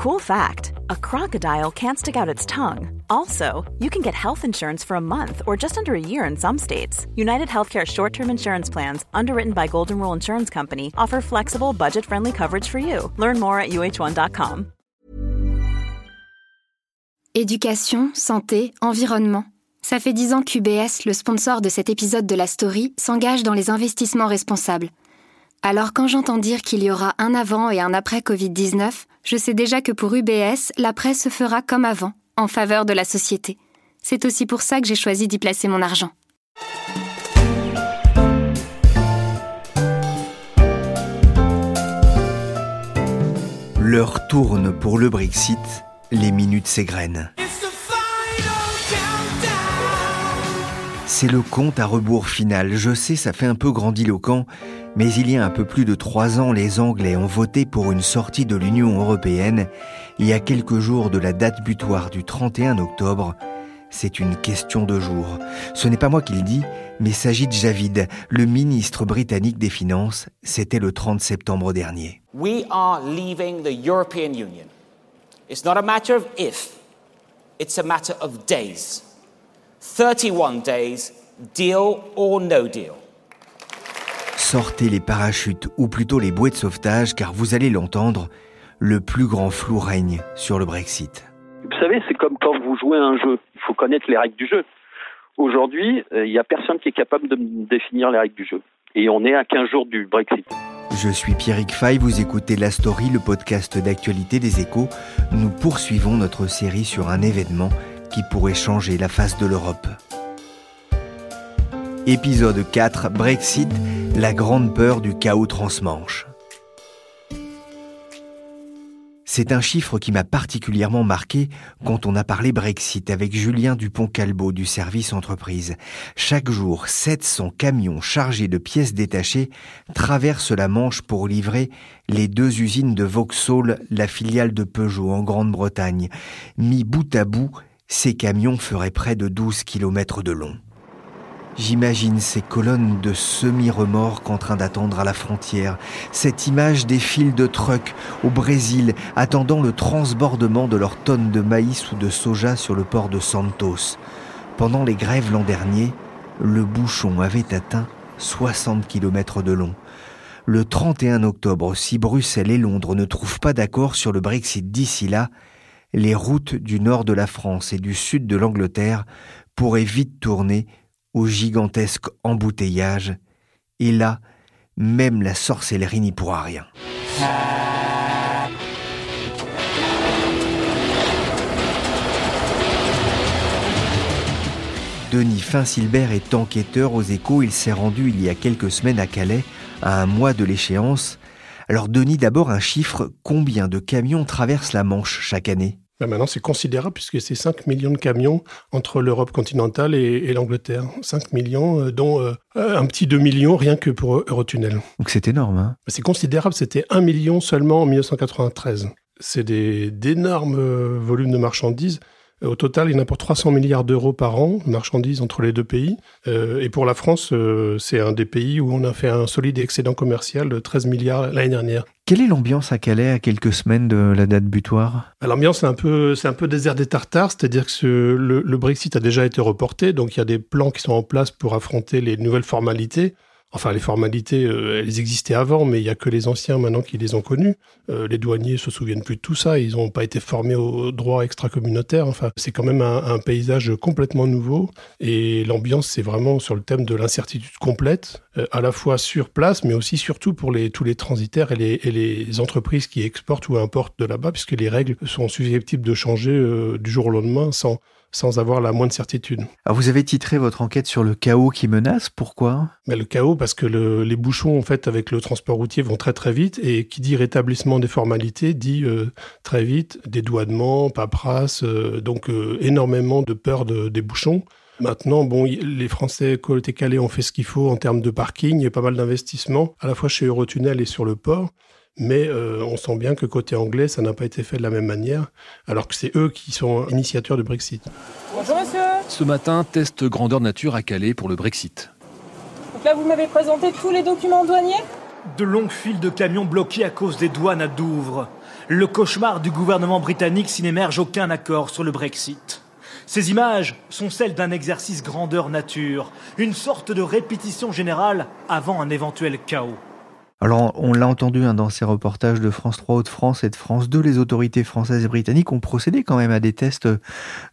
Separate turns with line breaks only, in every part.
Cool fact a crocodile can't stick out its tongue. Also, you can get health insurance for a month or just under a year in some states. United Healthcare short term insurance plans, underwritten by Golden Rule Insurance Company, offer flexible, budget friendly coverage for you. Learn more at uh1.com.
Éducation, santé, environnement. Ça fait dix ans qu'UBS, le sponsor de cet épisode de la story, s'engage dans les investissements responsables. Alors quand j'entends dire qu'il y aura un avant et un après Covid-19, je sais déjà que pour UBS, l'après se fera comme avant, en faveur de la société. C'est aussi pour ça que j'ai choisi d'y placer mon argent.
L'heure tourne pour le Brexit, les minutes s'égrènent. C'est le compte à rebours final. Je sais, ça fait un peu grandiloquent, mais il y a un peu plus de trois ans, les Anglais ont voté pour une sortie de l'Union européenne. Il y a quelques jours de la date butoir du 31 octobre, c'est une question de jour. Ce n'est pas moi qui le dis, mais Sajid Javid, le ministre britannique des Finances, c'était le 30 septembre dernier.
We are leaving the European Union. It's not a matter of if, it's a matter of days. 31 days, deal or no deal?
Sortez les parachutes, ou plutôt les bouées de sauvetage, car vous allez l'entendre, le plus grand flou règne sur le Brexit.
Vous savez, c'est comme quand vous jouez à un jeu. Il faut connaître les règles du jeu. Aujourd'hui, euh, il n'y a personne qui est capable de définir les règles du jeu. Et on est à 15 jours du Brexit.
Je suis Pierrick Fay, vous écoutez La Story, le podcast d'actualité des échos. Nous poursuivons notre série sur un événement qui pourrait changer la face de l'Europe. Épisode 4, Brexit, la grande peur du chaos transmanche. C'est un chiffre qui m'a particulièrement marqué quand on a parlé Brexit avec Julien Dupont-Calbo du service entreprise. Chaque jour, 700 camions chargés de pièces détachées traversent la Manche pour livrer les deux usines de Vauxhall, la filiale de Peugeot en Grande-Bretagne. Mis bout à bout, ces camions feraient près de 12 km de long. J'imagine ces colonnes de semi-remorques en train d'attendre à la frontière, cette image des files de trucks au Brésil attendant le transbordement de leurs tonnes de maïs ou de soja sur le port de Santos. Pendant les grèves l'an dernier, le bouchon avait atteint 60 km de long. Le 31 octobre, si Bruxelles et Londres ne trouvent pas d'accord sur le Brexit d'ici là, les routes du nord de la France et du sud de l'Angleterre pourraient vite tourner au gigantesque embouteillage, et là, même la sorcellerie n'y pourra rien. Denis Finsilbert est enquêteur aux échos. Il s'est rendu il y a quelques semaines à Calais, à un mois de l'échéance. Alors Denis, d'abord un chiffre, combien de camions traversent la Manche chaque année?
Ben maintenant, c'est considérable puisque c'est 5 millions de camions entre l'Europe continentale et, l'Angleterre. 5 millions, euh, dont euh, un petit 2 millions rien que pour Eurotunnel.
Donc c'est énorme. Hein?
Ben, c'est considérable, c'était 1 million seulement en 1993. C'est d'énormes euh, volumes de marchandises. Au total, il y en a pour 300 milliards d'euros par an, marchandises entre les deux pays. Euh, et pour la France, euh, c'est un des pays où on a fait un solide excédent commercial de 13 milliards l'année dernière.
Quelle est l'ambiance à Calais à quelques semaines de la date butoir?
Bah, L'ambiance, c'est un peu, c'est un peu désert des Tartares, c'est-à-dire que le, le Brexit a déjà été reporté, donc il y a des plans qui sont en place pour affronter les nouvelles formalités. Enfin, les formalités, euh, elles existaient avant, mais il y a que les anciens maintenant qui les ont connues. Euh, les douaniers se souviennent plus de tout ça. Ils n'ont pas été formés au droit extra-communautaire. Enfin, c'est quand même un, paysage complètement nouveau. Et l'ambiance, c'est vraiment sur le thème de l'incertitude complète, euh, à la fois sur place, mais aussi surtout pour tous les transitaires et les, et les entreprises qui exportent ou importent de là-bas, puisque les règles sont susceptibles de changer du jour au lendemain sans sans avoir la moindre certitude.
Alors vous avez titré votre enquête sur le chaos qui menace, pourquoi?
Mais Le chaos parce que les bouchons en fait avec le transport routier vont très très vite et qui dit rétablissement des formalités dit euh, très vite dédouanement, paperasse, euh, donc euh, énormément de peur des bouchons. Maintenant, bon, les Français côté Calais ont fait ce qu'il faut en termes de parking, il y a pas mal d'investissements, à la fois chez Eurotunnel et sur le port mais euh, on sent bien que côté anglais, ça n'a pas été fait de la même manière, alors que c'est eux qui sont initiateurs du Brexit.
Bonjour monsieur
Ce matin, test grandeur nature à Calais pour le Brexit.
Donc là, vous m'avez présenté tous les documents douaniers?
De longues files de camions bloqués à cause des douanes à Douvres. Le cauchemar du gouvernement britannique s'il n'émerge aucun accord sur le Brexit. Ces images sont celles d'un exercice grandeur nature, une sorte de répétition générale avant un éventuel chaos.
Alors, on l'a entendu hein, dans ces reportages de France 3 Hauts-de-France et de France 2, les autorités françaises et britanniques ont procédé quand même à des tests euh,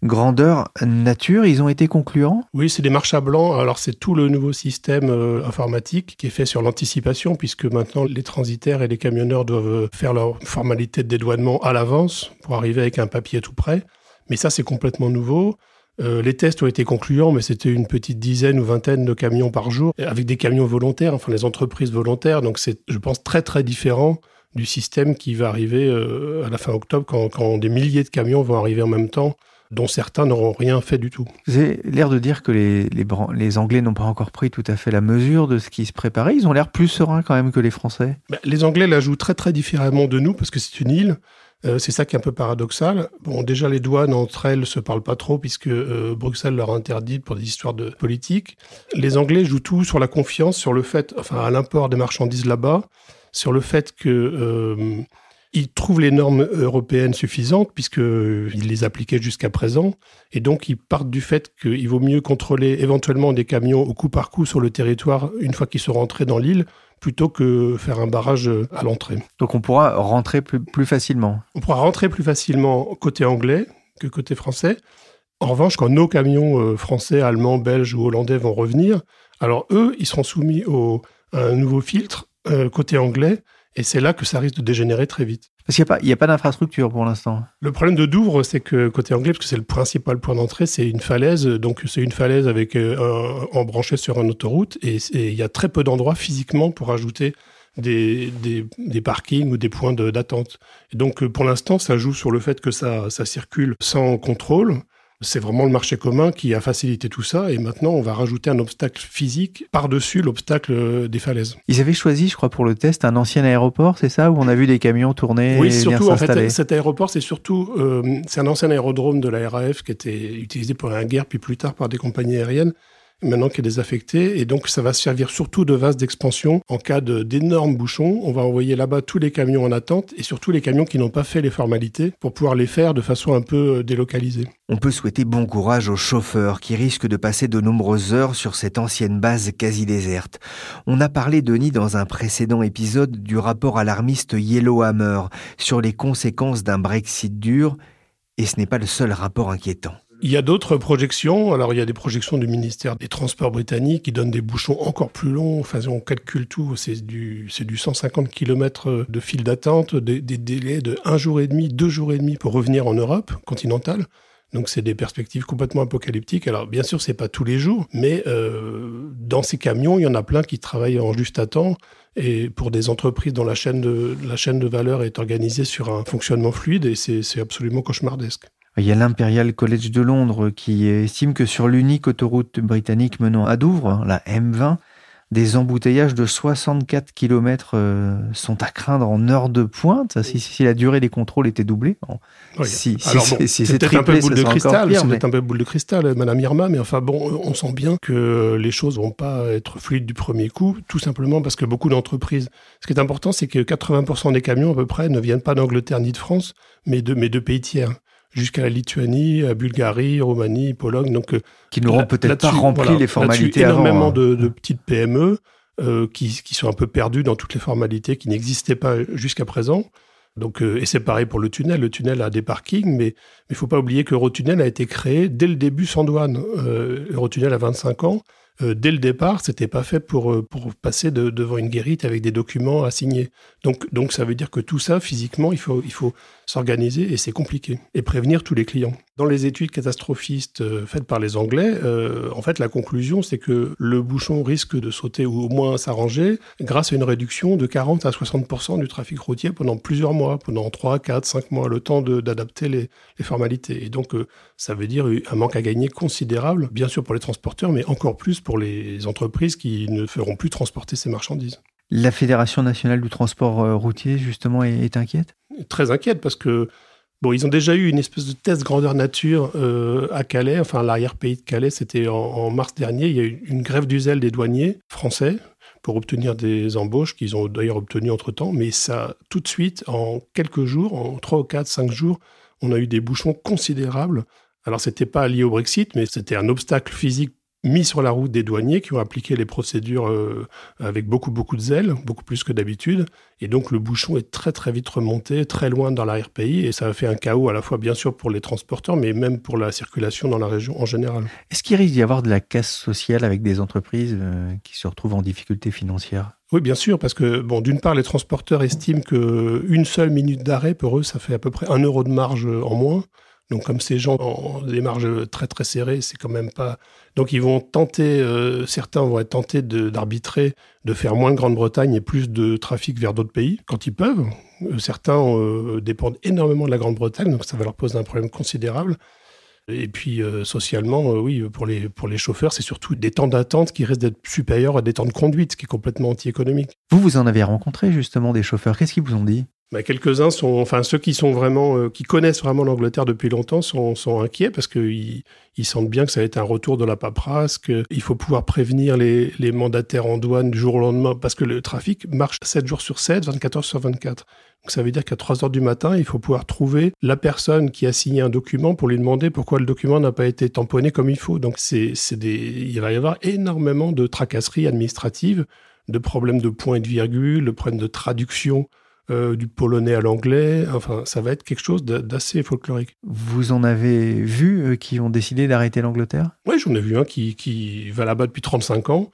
grandeur nature. Ils ont été concluants?
Oui, c'est des marches à blanc. Alors, c'est tout le nouveau système euh, informatique qui est fait sur l'anticipation, puisque maintenant, les transitaires et les camionneurs doivent euh, faire leur formalité de dédouanement à l'avance pour arriver avec un papier tout prêt. Mais ça, c'est complètement nouveau. Euh, les tests ont été concluants, mais c'était une petite dizaine ou vingtaine de camions par jour, avec des camions volontaires, enfin les entreprises volontaires. Donc c'est, je pense, très très différent du système qui va arriver euh, à la fin octobre, quand, des milliers de camions vont arriver en même temps dont certains n'auront rien fait du tout.
Vous avez l'air de dire que les, les, Anglais n'ont pas encore pris tout à fait la mesure de ce qui se préparait. Ils ont l'air plus sereins quand même que les Français.
Ben, les Anglais la jouent très très différemment de nous parce que c'est une île. Euh, c'est ça qui est un peu paradoxal. Bon, déjà, les douanes entre elles se parlent pas trop puisque euh, Bruxelles leur interdit pour des histoires de politique. Les Anglais jouent tout sur la confiance, sur le fait, enfin, à l'import des marchandises là-bas, sur le fait que euh, trouvent les normes européennes suffisantes puisqu'ils les appliquaient jusqu'à présent. Et donc, ils partent du fait qu'il vaut mieux contrôler éventuellement des camions au coup par coup sur le territoire une fois qu'ils sont rentrés dans l'île plutôt que faire un barrage à l'entrée.
Donc on pourra rentrer plus, facilement
On pourra rentrer plus facilement côté anglais que côté français. En revanche, quand nos camions euh, français, allemands, belges ou hollandais vont revenir, alors eux, ils seront soumis au, à un nouveau filtre euh, côté anglais, et c'est là que ça risque de dégénérer très vite.
Parce qu'il n'y a pas, d'infrastructure pour l'instant.
Le problème de Douvres, c'est que côté anglais, parce que c'est le principal point d'entrée, c'est une falaise. Donc c'est une falaise avec euh, un, embranché sur une autoroute, et il y a très peu d'endroits physiquement pour ajouter des, des, parkings ou des points d'attente. Donc pour l'instant, ça joue sur le fait que ça, ça circule sans contrôle. C'est vraiment le marché commun qui a facilité tout ça et maintenant on va rajouter un obstacle physique par-dessus l'obstacle des falaises.
Ils avaient choisi, je crois, pour le test un ancien aéroport, c'est ça Où on a vu des camions tourner
Oui, surtout, en fait, cet aéroport, c'est surtout, euh, c'est un ancien aérodrome de la RAF qui était utilisé pour la guerre, puis plus tard par des compagnies aériennes maintenant qui est désaffecté. Et donc, ça va servir surtout de vase d'expansion. En cas d'énormes bouchons, on va envoyer là-bas tous les camions en attente et surtout les camions qui n'ont pas fait les formalités pour pouvoir les faire de façon un peu euh, délocalisée.
On peut souhaiter bon courage aux chauffeurs qui risquent de passer de nombreuses heures sur cette ancienne base quasi déserte. On a parlé, Denis, dans un précédent épisode du rapport alarmiste Yellowhammer sur les conséquences d'un Brexit dur, et ce n'est pas le seul rapport inquiétant.
Il y a d'autres projections. Alors, il y a des projections du ministère des Transports britanniques qui donnent des bouchons encore plus longs. Enfin, on calcule tout. C'est du, c'est du 150 km de file d'attente, des, délais de un jour et demi, deux jours et demi pour revenir en Europe continentale. Donc, c'est des perspectives complètement apocalyptiques. Alors, bien sûr, c'est pas tous les jours, mais euh, dans ces camions, il y en a plein qui travaillent en juste à temps. Et pour des entreprises dont la chaîne de, la chaîne de valeur est organisée sur un fonctionnement fluide, et c'est absolument cauchemardesque.
Il y a l'Imperial College de Londres qui estime que sur l'unique autoroute britannique menant à Douvres, la M20, des embouteillages de 64 km euh, sont à craindre en heure de pointe, si, la durée des contrôles était doublée.
Si, c'est peut-être un peu boule de cristal, c'est un peu boule de cristal, Madame Irma, mais enfin bon, on sent bien que les choses vont pas être fluides du premier coup, tout simplement parce que beaucoup d'entreprises. Ce qui est important, c'est que 80% des camions à peu près ne viennent pas d'Angleterre ni de France, mais de, mais de pays tiers jusqu'à la Lituanie, à Bulgarie, Roumanie, Pologne. Donc,
euh, qui n'auront peut-être pas rempli les formalités
avant. Énormément hein. de, de, petites PME euh, qui, qui, sont un peu perdues dans toutes les formalités qui n'existaient pas jusqu'à présent. Donc, euh, et c'est pareil pour le tunnel. Le tunnel a des parkings, mais il ne faut pas oublier que Eurotunnel a été créé dès le début sans douane. Euh, Eurotunnel a 25 ans. Euh, dès le départ, c'était pas fait pour, euh, pour passer devant une guérite avec des documents à signer. Donc, donc ça veut dire que tout ça, physiquement, il faut, il faut s'organiser et c'est compliqué. Et prévenir tous les clients. Dans les études catastrophistes euh, faites par les Anglais, en fait, la conclusion, c'est que le bouchon risque de sauter ou au moins s'arranger grâce à une réduction de 40 à 60% du trafic routier pendant plusieurs mois, pendant 3, 4, 5 mois, le temps d'adapter les, les, formalités. Et donc, ça veut dire un manque à gagner considérable, bien sûr pour les transporteurs, mais encore plus pour les entreprises qui ne feront plus transporter ces marchandises.
La Fédération nationale du transport euh, routier, justement, est, inquiète?
Très inquiète parce que, bon, ils ont déjà eu une espèce de test grandeur nature euh, à Calais, enfin l'arrière-pays de Calais, c'était en, mars dernier. Il y a eu une grève du zèle des douaniers français pour obtenir des embauches qu'ils ont d'ailleurs obtenues entre-temps, mais ça, tout de suite, en quelques jours, en 3 ou 4, 5 jours, on a eu des bouchons considérables. Alors, c'était pas lié au Brexit, mais c'était un obstacle physique mis sur la route des douaniers qui ont appliqué les procédures euh, avec beaucoup beaucoup de zèle, beaucoup plus que d'habitude. Et donc le bouchon est très très vite remonté, très loin dans l'arrière-pays, et ça a fait un chaos à la fois bien sûr pour les transporteurs, mais même pour la circulation dans la région en général.
Est-ce qu'il risque d'y avoir de la casse sociale avec des entreprises euh, qui se retrouvent en difficulté financière?
Oui, bien sûr, parce que bon, d'une part, les transporteurs estiment que une seule minute d'arrêt pour eux, ça fait à peu près un euro de marge en moins. Donc comme ces gens ont des marges très très serrées, c'est quand même pas. Donc ils vont tenter, euh, certains vont être tentés d'arbitrer, de, faire moins de Grande-Bretagne et plus de trafic vers d'autres pays quand ils peuvent. Euh, certains euh, dépendent énormément de la Grande-Bretagne, donc ça va leur poser un problème considérable. Et puis socialement, oui, pour les, pour les chauffeurs, c'est surtout des temps d'attente qui restent d'être supérieurs à des temps de conduite, ce qui est complètement anti-économique.
Vous, vous en avez rencontré justement des chauffeurs. Qu'est-ce qu'ils vous ont dit?
Bah, quelques-uns sont, enfin ceux qui sont vraiment, euh, qui connaissent vraiment l'Angleterre depuis longtemps sont, inquiets parce qu'ils ils sentent bien que ça va être un retour de la paperasse, qu'il faut pouvoir prévenir les, mandataires en douane du jour au lendemain parce que le trafic marche 7 jours sur 7, 24 heures sur 24. Donc ça veut dire qu'à 3 heures du matin, il faut pouvoir trouver la personne qui a signé un document pour lui demander pourquoi le document n'a pas été tamponné comme il faut. Donc c'est, c'est des, il va y avoir énormément de tracasseries administratives, de problèmes de points et de virgule, de problèmes de traduction euh, du polonais à l'anglais. Enfin, ça va être quelque chose d'assez folklorique.
Vous en avez vu euh, qui ont décidé d'arrêter l'Angleterre?
Oui, j'en ai vu un qui, qui va là-bas depuis 35 ans.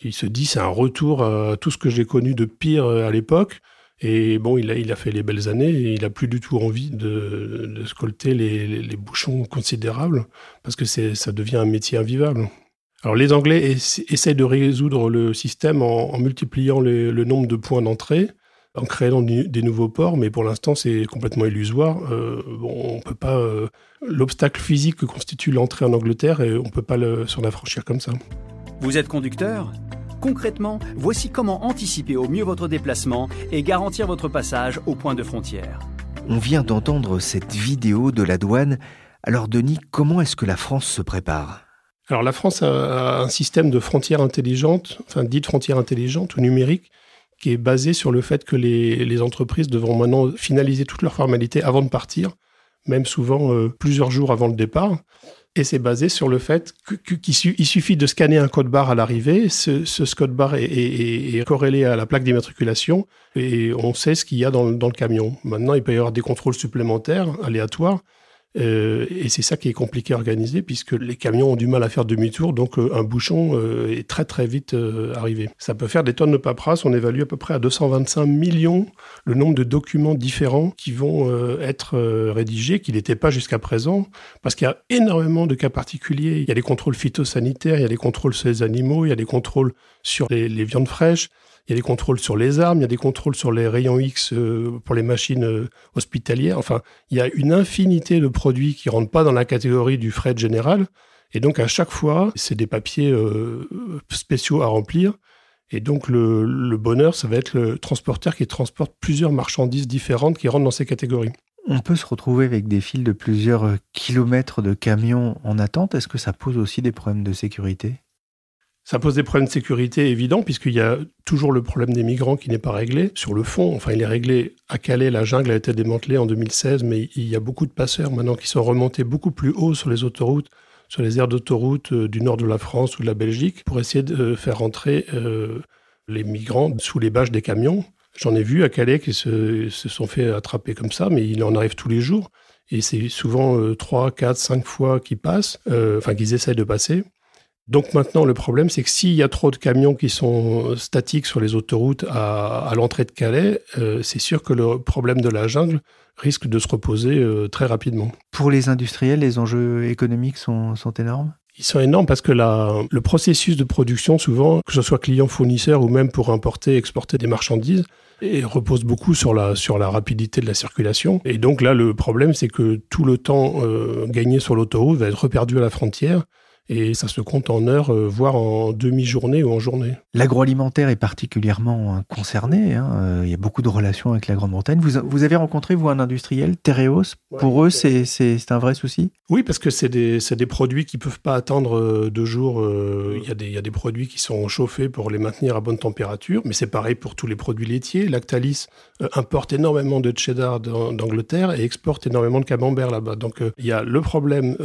Il se dit c'est un retour à tout ce que j'ai connu de pire euh, à l'époque. Et bon, il a, il a fait les belles années et il a plus du tout envie de, de scolter les, les, bouchons considérables parce que ça devient un métier invivable. Alors les Anglais essayent de résoudre le système en, multipliant le nombre de points d'entrée en créant des nouveaux ports, mais pour l'instant c'est complètement illusoire. Euh, bon, on peut pas euh, l'obstacle physique que constitue l'entrée en Angleterre et on peut pas s'en affranchir comme ça.
Vous êtes conducteur? Concrètement, voici comment anticiper au mieux votre déplacement et garantir votre passage au point de frontière.
On vient d'entendre cette vidéo de la douane. Alors Denis, comment est-ce que la France se prépare?
Alors la France a un système de frontières intelligentes, enfin dites frontières intelligentes ou numériques, qui est basé sur le fait que les, entreprises devront maintenant finaliser toutes leurs formalités avant de partir, même souvent euh, plusieurs jours avant le départ. Et c'est basé sur le fait qu'il suffit de scanner un code barre à l'arrivée. Ce, code barre est, corrélé à la plaque d'immatriculation et on sait ce qu'il y a dans, dans, le camion. Maintenant, il peut y avoir des contrôles supplémentaires, aléatoires, euh, et c'est ça qui est compliqué à organiser puisque les camions ont du mal à faire demi-tour, donc euh, un bouchon euh, est très très vite arrivé. Ça peut faire des tonnes de paperasse, on évalue à peu près à 225 millions le nombre de documents différents qui vont être rédigés, qui n'étaient pas jusqu'à présent, parce qu'il y a énormément de cas particuliers. Il y a des contrôles phytosanitaires, il y a des contrôles sur les animaux, il y a des contrôles sur les viandes fraîches. Il y a des contrôles sur les armes, il y a des contrôles sur les rayons X euh, pour les machines euh, hospitalières. Enfin, il y a une infinité de produits qui rentrent pas dans la catégorie du fret général. Et donc, à chaque fois, c'est des papiers euh, spéciaux à remplir. Et donc, le, bonheur, ça va être le transporteur qui transporte plusieurs marchandises différentes qui rentrent dans ces catégories.
On peut se retrouver avec des files de plusieurs kilomètres de camions en attente. Est-ce que ça pose aussi des problèmes de sécurité?
Ça pose des problèmes de sécurité évidents, puisqu'il y a toujours le problème des migrants qui n'est pas réglé. Sur le fond, enfin, il est réglé à Calais, la jungle a été démantelée en 2016, mais il y a beaucoup de passeurs maintenant qui sont remontés beaucoup plus haut sur les autoroutes, sur les aires d'autoroute euh, du nord de la France ou de la Belgique, pour essayer de euh, faire rentrer euh, les migrants sous les bâches des camions. J'en ai vu à Calais qui se, sont fait attraper comme ça, mais il en arrive tous les jours. Et c'est souvent trois, quatre, cinq fois qu'ils passent, enfin qu'ils essayent de passer. Donc maintenant, le problème, c'est que s'il y a trop de camions qui sont statiques sur les autoroutes à, l'entrée de Calais, euh, c'est sûr que le problème de la jungle risque de se reposer euh, très rapidement.
Pour les industriels, les enjeux économiques sont, énormes?
Ils sont énormes parce que le processus de production, souvent, que ce soit client-fournisseur ou même pour importer, exporter des marchandises, repose beaucoup sur la, sur la rapidité de la circulation. Et donc là, le problème, c'est que tout le temps euh, gagné sur l'autoroute va être reperdu à la frontière et ça se compte en heures, euh, voire en demi-journée ou en journée.
L'agroalimentaire est particulièrement euh, concerné. Hein. Euh, il y a beaucoup de relations avec la Grande-Bretagne. Vous, vous, avez rencontré, vous, un industriel, Tereos? Pour eux, c'est un vrai souci?
Oui, parce que c'est des, des, produits qui peuvent pas attendre euh, deux jours. Il y, y, a des produits qui sont chauffés pour les maintenir à bonne température, mais c'est pareil pour tous les produits laitiers. Lactalis importe énormément de cheddar d'Angleterre et exporte énormément de camembert là-bas. Donc il y a le problème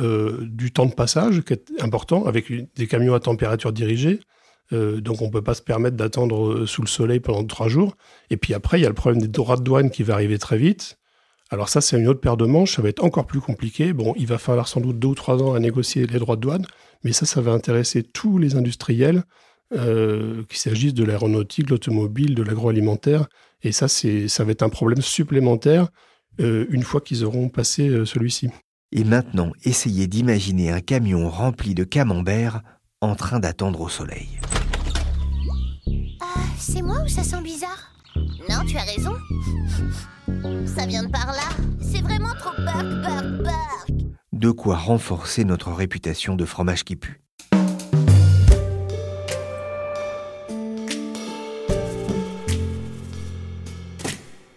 du temps de passage qui est important avec des camions à température dirigée. donc on ne peut pas se permettre d'attendre sous le soleil pendant trois jours. Et puis après, il y a le problème des droits de douane qui va arriver très vite. Alors ça, c'est une autre paire de manches, ça va être encore plus compliqué. Bon, il va falloir sans doute deux ou trois ans à négocier les droits de douane, mais ça, ça va intéresser tous les industriels, euh, qu'il s'agisse de l'aéronautique, de l'automobile, de l'agroalimentaire. Et ça, ça va être un problème supplémentaire euh, une fois qu'ils auront passé euh, celui-ci.
Et maintenant, essayez d'imaginer un camion rempli de camembert en train d'attendre au soleil.
Ah, c'est moi ou ça sent bizarre? Non, tu as raison. Ça vient de par là. C'est vraiment trop burk, burk, burk.
De quoi renforcer notre réputation de fromage qui pue.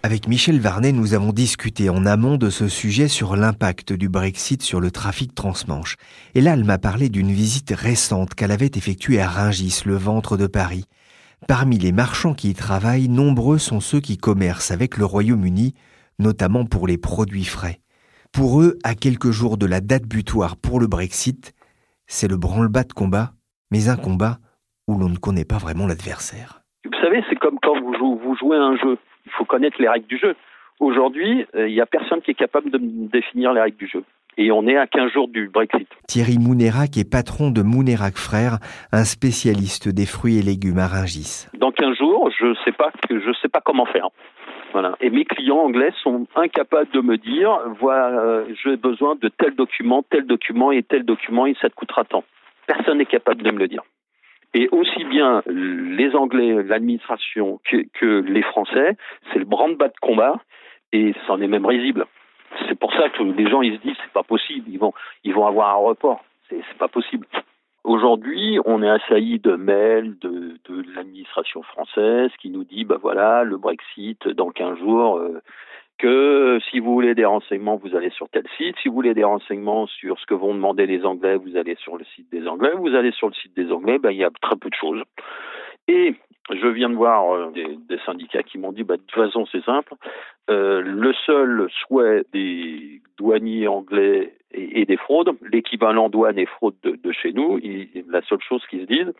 Avec Michel Varnet, nous avons discuté en amont de ce sujet sur l'impact du Brexit sur le trafic transmanche. Et là, elle m'a parlé d'une visite récente qu'elle avait effectuée à Ringis, le ventre de Paris. Parmi les marchands qui y travaillent, nombreux sont ceux qui commercent avec le Royaume-Uni, notamment pour les produits frais. Pour eux, à quelques jours de la date butoir pour le Brexit, c'est le branle-bas de combat, mais un combat où l'on ne connaît pas vraiment l'adversaire.
Vous savez, c'est comme quand vous, vous jouez à un jeu. Il faut connaître les règles du jeu. Aujourd'hui, euh, il n'y a personne qui est capable de définir les règles du jeu et on est à 15 jours du Brexit.
Thierry Mounérac est patron de Mounérac Frères, un spécialiste des fruits et légumes à Rungis.
Dans 15 jours, je ne sais pas je sais pas comment faire. Voilà. Et mes clients anglais sont incapables de me dire voilà, euh, j'ai besoin de tel document, tel document et tel document et ça te coûtera tant. Personne n'est capable de me le dire. Et aussi bien les Anglais, l'administration que, les Français, c'est le branle-bas de combat et c'en est même risible. C'est pour ça que les gens ils se disent c'est pas possible, ils vont ils vont avoir un report. C'est pas possible. Aujourd'hui, on est assailli de mails de, de l'administration française qui nous dit bah voilà le Brexit dans 15 jours. Euh, que si vous voulez des renseignements, vous allez sur tel site. Si vous voulez des renseignements sur ce que vont demander les Anglais, vous allez sur le site des Anglais. Vous allez sur le site des Anglais, ben, il y a très peu de choses. Et je viens de voir euh, des, syndicats qui m'ont dit, bah, de toute façon, c'est simple. Euh, le seul souhait des douaniers anglais et, des fraudes, l'équivalent douane et fraude de, chez nous, la seule chose qu'ils se disent,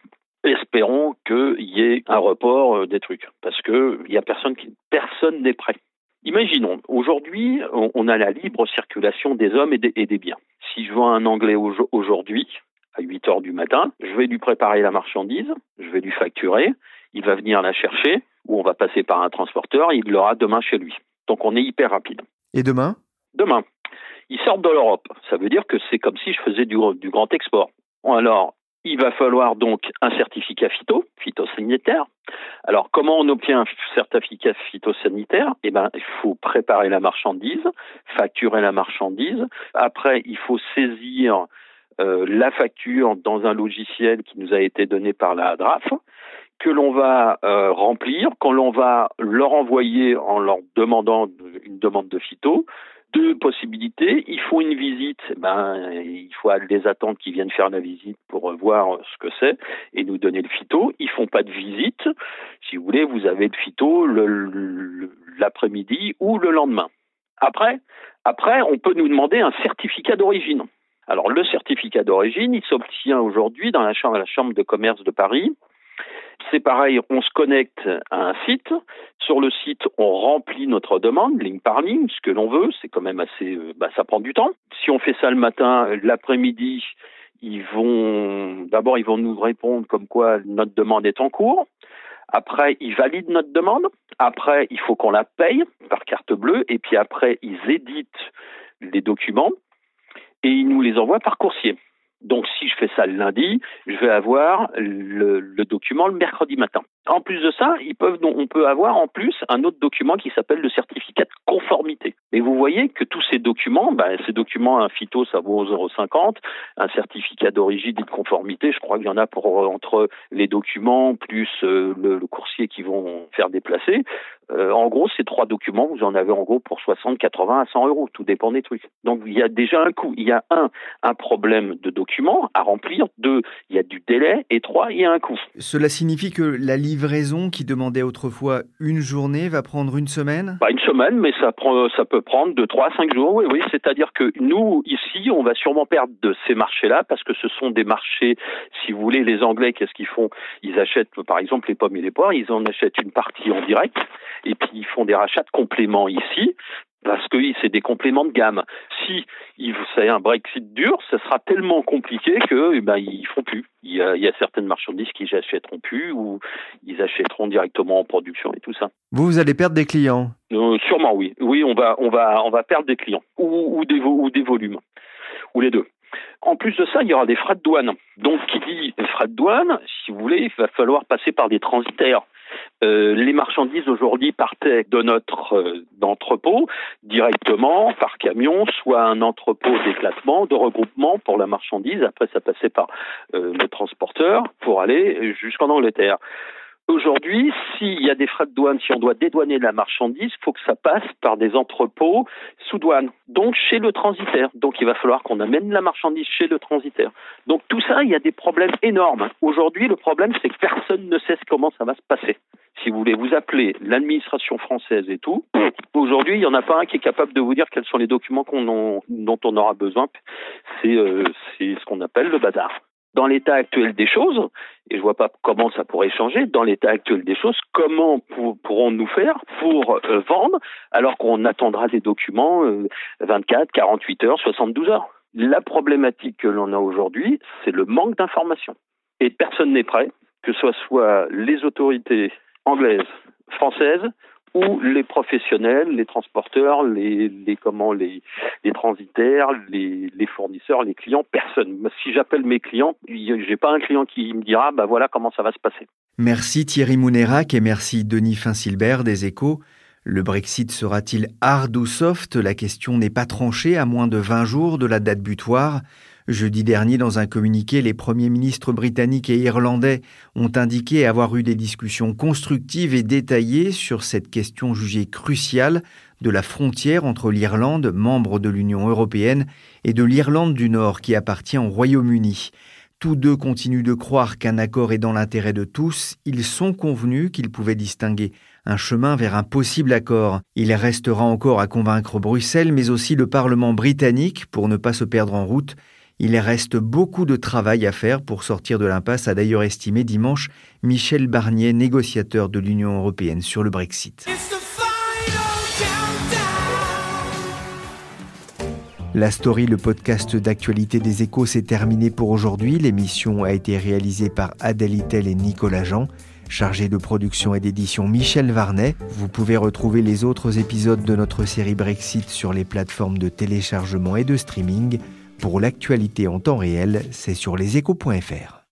espérons qu'il y ait un report euh, des trucs, parce que il a personne qui, personne n'est prêt. Imaginons, aujourd'hui, on, a la libre circulation des hommes et des, et des biens. Si je vois un Anglais aujourd'hui, à 8 heures du matin, je vais lui préparer la marchandise, je vais lui facturer, il va venir la chercher, ou on va passer par un transporteur, et il l'aura demain chez lui. Donc on est hyper rapide.
Et demain?
Demain. Ils sortent de l'Europe. Ça veut dire que c'est comme si je faisais du, du grand export. Alors, il va falloir donc un certificat phyto, phytosanitaire. Alors, comment on obtient un certificat phytosanitaire? Eh ben, il faut préparer la marchandise, facturer la marchandise. Après, il faut saisir euh, la facture dans un logiciel qui nous a été donné par la DRAF que l'on va euh, remplir, quand l'on va leur envoyer en leur demandant une demande de phyto, deux possibilités. Il faut une visite, ben, il faut les attendre qu'ils viennent faire la visite pour voir ce que c'est et nous donner le phyto. Ils font pas de visite. Si vous voulez, vous avez le phyto l'après-midi ou le lendemain. Après, après, on peut nous demander un certificat d'origine. Alors, le certificat d'origine, il s'obtient aujourd'hui dans la chambre, la chambre de commerce de Paris c'est pareil, on se connecte à un site. Sur le site, on remplit notre demande, ligne par ligne, ce que l'on veut. C'est quand même assez, euh, bah, ça prend du temps. Si on fait ça le matin, l'après-midi, ils vont, d'abord, ils vont nous répondre comme quoi notre demande est en cours. Après, ils valident notre demande. Après, il faut qu'on la paye par carte bleue. Et puis après, ils éditent les documents et ils nous les envoient par coursier. Donc, si je fais ça le lundi, je vais avoir le, document le mercredi matin. En plus de ça, ils peuvent, on peut avoir en plus un autre document qui s'appelle le certificat de conformité. Et vous voyez que tous ces documents, ben, ces documents, un phyto, ça vaut 0,50, un certificat d'origine et de conformité, je crois qu'il y en a pour entre les documents plus euh, le, coursier qui vont faire déplacer. Euh, en gros, ces trois documents, vous en avez en gros pour 60, 80 à 100 euros, tout dépend des trucs. Donc il y a déjà un coût. Il y a un, un problème de documents à remplir. Deux, il y a du délai. Et trois, il y a un coût.
Cela signifie que la livraison qui demandait autrefois une journée va prendre une semaine?
Pas une semaine, mais ça, prend, ça peut prendre de trois à cinq jours. Oui, oui. C'est-à-dire que nous, ici, on va sûrement perdre de ces marchés-là parce que ce sont des marchés, si vous voulez, les Anglais, qu'est-ce qu'ils font? Ils achètent, par exemple, les pommes et les poires, ils en achètent une partie en direct et puis ils font des rachats de compléments ici parce que c'est des compléments de gamme. Si c'est un Brexit dur, ça sera tellement compliqué que eh ben ils font plus. Il y, a, il y a certaines marchandises qui n'achèteront plus ou ils achèteront directement en production et tout ça.
Vous, vous allez perdre des clients
euh, Sûrement oui. Oui, on va on va on va perdre des clients ou, ou des ou des volumes ou les deux. En plus de ça, il y aura des frais de douane. Donc, qui dit frais de douane, si vous voulez, il va falloir passer par des transitaires. Euh, les marchandises aujourd'hui partaient de notre euh, entrepôt directement par camion, soit un entrepôt d'éclatement, de regroupement pour la marchandise. Après, ça passait par euh, le transporteur pour aller jusqu'en Angleterre. Aujourd'hui, s'il y a des frais de douane, si on doit dédouaner la marchandise, il faut que ça passe par des entrepôts sous douane, donc chez le transitaire. Donc il va falloir qu'on amène la marchandise chez le transitaire. Donc tout ça, il y a des problèmes énormes. Aujourd'hui, le problème, c'est que personne ne sait comment ça va se passer. Si vous voulez vous appeler l'administration française et tout, aujourd'hui, il n'y en a pas un qui est capable de vous dire quels sont les documents dont on aura besoin. C'est euh, ce qu'on appelle le bazar dans l'état actuel des choses, et je vois pas comment ça pourrait changer, dans l'état actuel des choses, comment pour, pourrons-nous faire pour euh, vendre alors qu'on attendra des documents euh, 24, 48 heures, 72 heures? La problématique que l'on a aujourd'hui, c'est le manque d'informations. Et personne n'est prêt, que ce soit les autorités anglaises, françaises ou les professionnels, les transporteurs, les, les transitaires, les, les fournisseurs, les clients, personne. Si j'appelle mes clients, j'ai pas un client qui me dira, bah voilà comment ça va se passer.
Merci Thierry Mounérac et merci Denis Finsilbert des Échos. Le Brexit sera-t-il hard ou soft? La question n'est pas tranchée à moins de 20 jours de la date butoir. Jeudi dernier, dans un communiqué, les premiers ministres britanniques et irlandais ont indiqué avoir eu des discussions constructives et détaillées sur cette question jugée cruciale de la frontière entre l'Irlande, membre de l'Union européenne, et de l'Irlande du Nord, qui appartient au Royaume-Uni. Tous deux continuent de croire qu'un accord est dans l'intérêt de tous. Ils sont convenus qu'ils pouvaient distinguer un chemin vers un possible accord. Il restera encore à convaincre Bruxelles, mais aussi le Parlement britannique pour ne pas se perdre en route il reste beaucoup de travail à faire pour sortir de l'impasse, a d'ailleurs estimé dimanche Michel Barnier, négociateur de l'Union européenne sur le Brexit. La story, le podcast d'actualité des échos, s'est terminé pour aujourd'hui. L'émission a été réalisée par Adèle Itel et Nicolas Jean. Chargé de production et d'édition Michel Varnet. Vous pouvez retrouver les autres épisodes de notre série Brexit sur les plateformes de téléchargement et de streaming. Pour l'actualité en temps réel, c'est sur leséchos.fr.